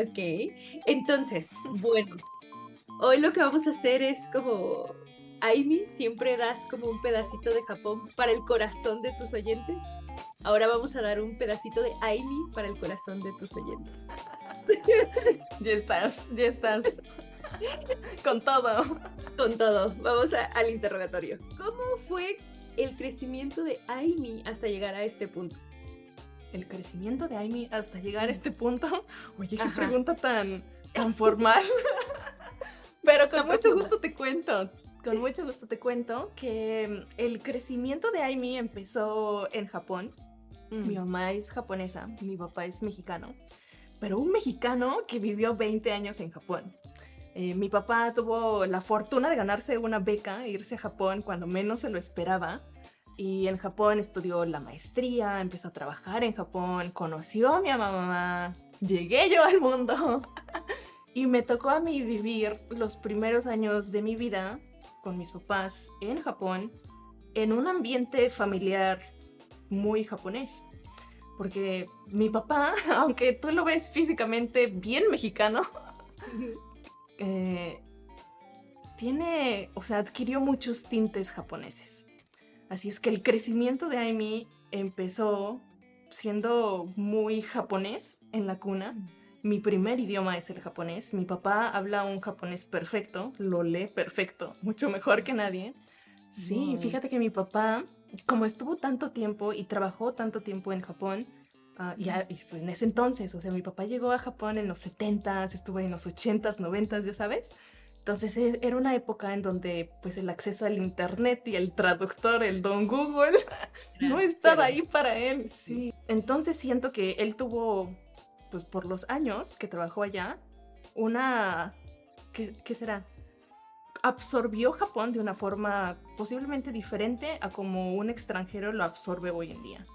Ok, entonces, bueno, hoy lo que vamos a hacer es como, Aimi, siempre das como un pedacito de Japón para el corazón de tus oyentes. Ahora vamos a dar un pedacito de Aimi para el corazón de tus oyentes. ya estás, ya estás. Con todo. Con todo. Vamos al interrogatorio. ¿Cómo fue el crecimiento de Aimi hasta llegar a este punto? El crecimiento de Amy hasta llegar a este punto. Oye, qué pregunta tan, tan formal. Pero con mucho gusto te cuento, con mucho gusto te cuento que mm, el crecimiento de Amy empezó en Japón. Mi mm. mamá es japonesa, mi papá es mexicano, pero un mexicano que vivió 20 años en Japón. Eh, mi papá tuvo la fortuna de ganarse una beca e irse a Japón cuando menos se lo esperaba y en Japón estudió la maestría, empezó a trabajar en Japón, conoció a mi mamá, llegué yo al mundo y me tocó a mí vivir los primeros años de mi vida con mis papás en Japón en un ambiente familiar muy japonés. Porque mi papá, aunque tú lo ves físicamente bien mexicano, eh, tiene, o sea, adquirió muchos tintes japoneses. Así es que el crecimiento de Amy empezó siendo muy japonés en la cuna. Mi primer idioma es el japonés. Mi papá habla un japonés perfecto, lo lee perfecto, mucho mejor que nadie. Sí, fíjate que mi papá, como estuvo tanto tiempo y trabajó tanto tiempo en Japón, uh, ya, en ese entonces, o sea, mi papá llegó a Japón en los 70s, estuvo en los 80s, 90s, ya sabes. Entonces e, era una época en donde pues el acceso al internet y el traductor, el don Google, no estaba ahí para él. Sí. Entonces siento que él tuvo, pues por los años que trabajó allá, una... ¿Qué, qué será? Absorbió Japón de una forma posiblemente diferente a como un extranjero lo absorbe hoy en día.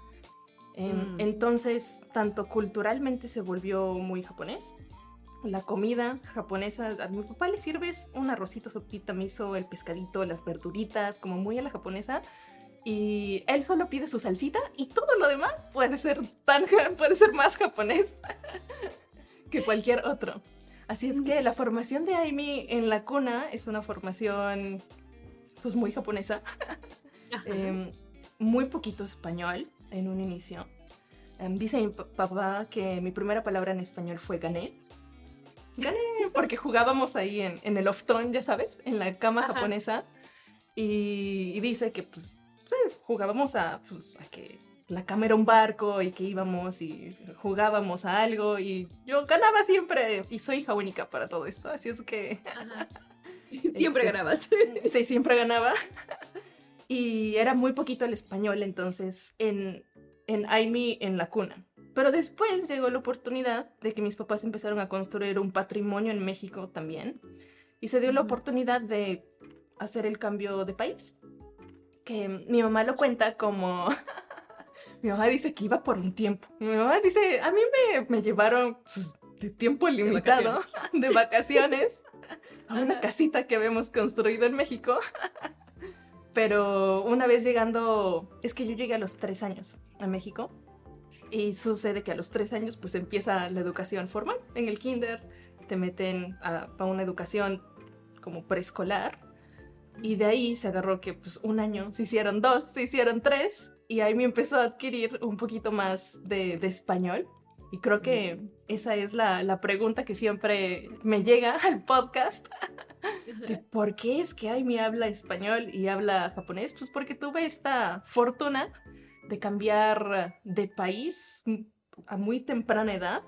Mm. Entonces, tanto culturalmente se volvió muy japonés, la comida japonesa, a mi papá le sirves un arrocito, sopita, miso, el pescadito, las verduritas, como muy a la japonesa. Y él solo pide su salsita y todo lo demás puede ser tan puede ser más japonés que cualquier otro. Así es que la formación de Aimi en la cuna es una formación pues muy japonesa. Em, muy poquito español en un inicio. Em, dice mi papá que mi primera palabra en español fue gané gané, porque jugábamos ahí en, en el oftón, ya sabes, en la cama japonesa. Y, dice que pues jugábamos a, pues, a que la cama era un barco y que íbamos y jugábamos a algo y yo ganaba siempre y soy hija única para todo esto, así es que... Siempre este, ganabas. Sí, siempre ganaba. Y era muy poquito el español entonces en, en Aimi en la cuna. Pero después llegó la oportunidad de que mis papás empezaron a construir un patrimonio en México también. Y se dio la oportunidad de hacer el cambio de país. Que mi mamá lo cuenta como... mi mamá dice que iba por un tiempo. Mi mamá dice, a mí me, me llevaron pues, de tiempo limitado, de vacaciones, a una casita que habíamos construido en México. Pero una vez llegando, es que yo llegué a los tres años a México y sucede que a los tres años pues empieza la educación formal. En el kinder te meten a, una educación como preescolar. Y de ahí se agarró que pues un año se hicieron dos, se hicieron tres. Y ahí me empezó a adquirir un poquito más de, español. Y creo que esa es la, la, pregunta que siempre me llega al podcast. De por qué es que me habla español y habla japonés. Pues porque tuve esta fortuna de cambiar de país a muy temprana edad,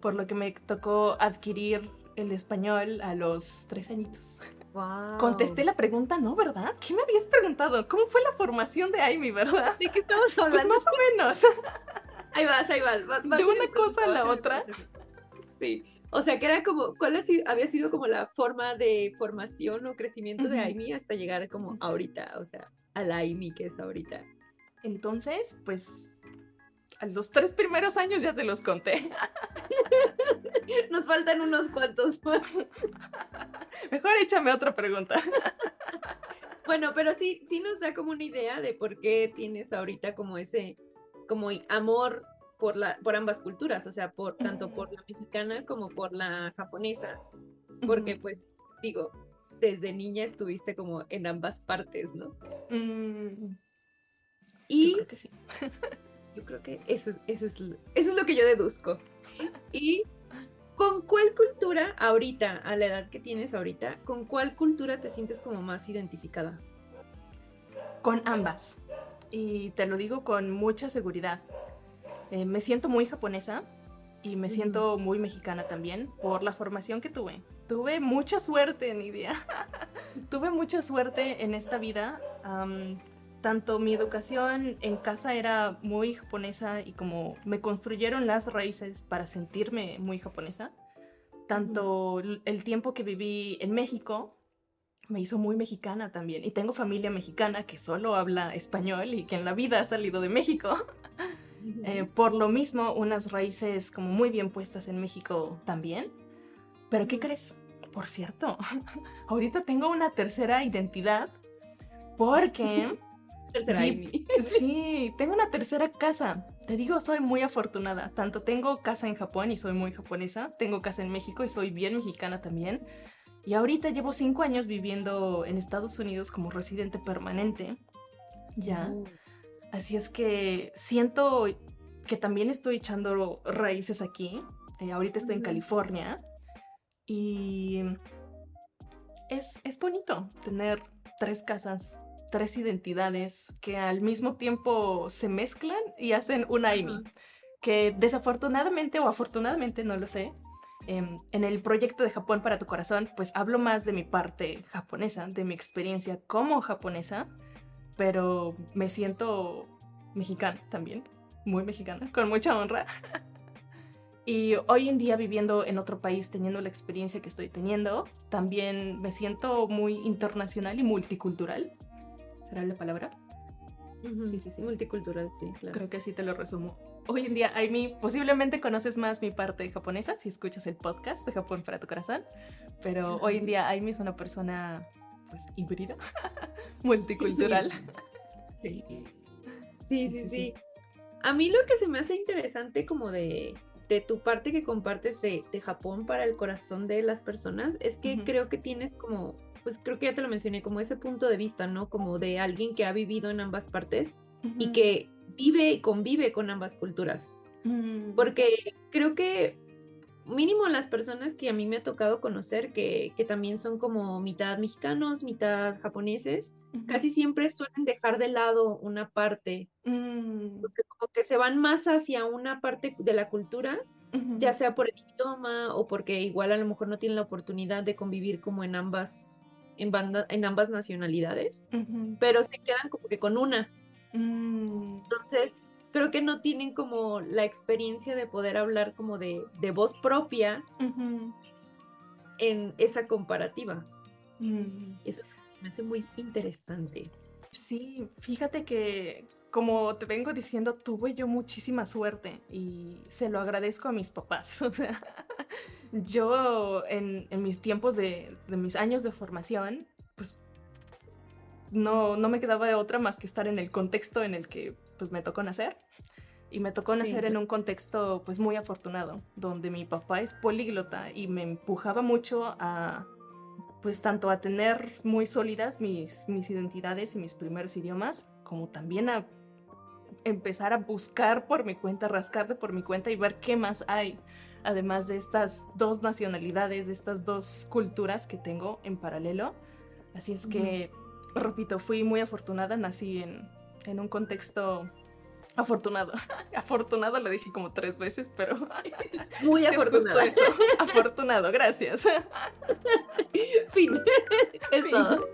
por lo que me tocó adquirir el español a los tres añitos. Contesté la pregunta, ¿no? ¿Verdad? ¿Qué me habías preguntado? ¿Cómo fue la formación de Amy, verdad? ¿De qué estamos pues hablando? Pues más o menos. Ahí vas, ahí vas. de una cosa a la otra. Sí. O sea, que era como, ¿cuál había sido como la forma de formación o crecimiento de Amy hasta llegar como ahorita? O sea, a la Amy que es ahorita. Entonces, pues, a los tres primeros años ya te los conté. Nos faltan unos cuantos Mejor échame otra pregunta. Bueno, pero sí, sí nos da como una idea de por qué tienes ahorita como ese como amor por, la, por ambas culturas, o sea, por, tanto por la mexicana como por la japonesa, porque pues digo, desde niña estuviste como en ambas partes, ¿no? Mm, y yo creo que sí. yo creo que eso, eso, es, eso es lo que yo deduzco. Y ¿Con cuál cultura ahorita, a la edad que tienes ahorita, con cuál cultura te sientes como más identificada? Con ambas. Y te lo digo con mucha seguridad. Eh, me siento muy japonesa y me siento muy mexicana también por la formación que tuve. Tuve mucha suerte, Nidia. tuve mucha suerte en esta vida. Tanto mi educación en casa era muy japonesa y como me construyeron las raíces para sentirme muy japonesa, tanto el tiempo que viví en México me hizo muy mexicana también. Y tengo familia mexicana que solo habla español y que en la vida ha salido de México. Eh, por lo mismo, unas raíces como muy bien puestas en México también. Pero ¿qué crees? Por cierto, ahorita tengo una tercera identidad porque... tercera Sí, tengo una tercera casa. Te digo, soy muy afortunada. Tanto tengo casa en Japón y soy muy japonesa, tengo casa en México y soy bien mexicana también. Y ahorita llevo cinco años viviendo en Estados Unidos como residente permanente. Ya. Oh. Así es que siento que también estoy echando raíces aquí. Eh, ahorita estoy en California. Y es, es bonito tener tres casas, tres identidades que al mismo tiempo se mezclan y hacen una Amy. Que desafortunadamente o afortunadamente, no lo sé, em, en el proyecto de Japón para tu corazón, pues hablo más de mi parte japonesa, de mi experiencia como japonesa pero me siento mexicana también, muy mexicana, con mucha honra. y hoy en día viviendo en otro país, teniendo la experiencia que estoy teniendo, también me siento muy internacional y multicultural. ¿Será la palabra? Sí, sí, sí. Multicultural, sí, claro. Creo que así te lo resumo. Hoy en día, Aimi, posiblemente conoces más mi parte japonesa si escuchas el podcast de Japón para tu corazón, pero hoy en día Aimi es una persona pues híbrida, multicultural. Sí. Sí. Sí, sí, A mí lo que se me hace interesante como de, de tu parte que compartes de, de, Japón para el corazón de las personas es que creo que tienes como, pues creo que ya te lo mencioné, como ese punto de vista, ¿no? Como de alguien que ha vivido en ambas partes y que vive y convive con ambas culturas. Mm. Porque creo que mínimo las personas que a mí me ha tocado conocer, que, también son como mitad mexicanos, mitad japoneses, casi siempre suelen dejar de lado una parte, mm. como que se van más hacia una parte de la cultura, ya sea por el idioma o porque igual a lo mejor no tienen la oportunidad de convivir como en ambas, en, banda, en ambas nacionalidades, pero se quedan como que con una. Mm. Entonces, creo que no tienen como la experiencia de poder hablar como de, voz propia en esa comparativa. Mm. Eso me hace muy interesante. Sí, fíjate que como te vengo diciendo, tuve yo muchísima suerte y se lo agradezco a mis papás. Yo en, mis tiempos de, de, mis años de formación, pues no, no me quedaba de otra más que estar en el contexto en el que pues me tocó nacer. Y me tocó nacer en un contexto pues muy afortunado, donde mi papá es políglota y me empujaba mucho a pues tanto a tener muy sólidas mis, mis identidades y mis primeros idiomas, como también a empezar a buscar por mi cuenta, rascarle por mi cuenta y ver qué más hay, además de estas dos nacionalidades, de estas dos culturas que tengo en paralelo. Así es que, repito, fui muy afortunada, nací en, en un contexto afortunado. afortunado lo dije como tres veces, pero muy afortunado. Afortunado, gracias. fin. Es todo.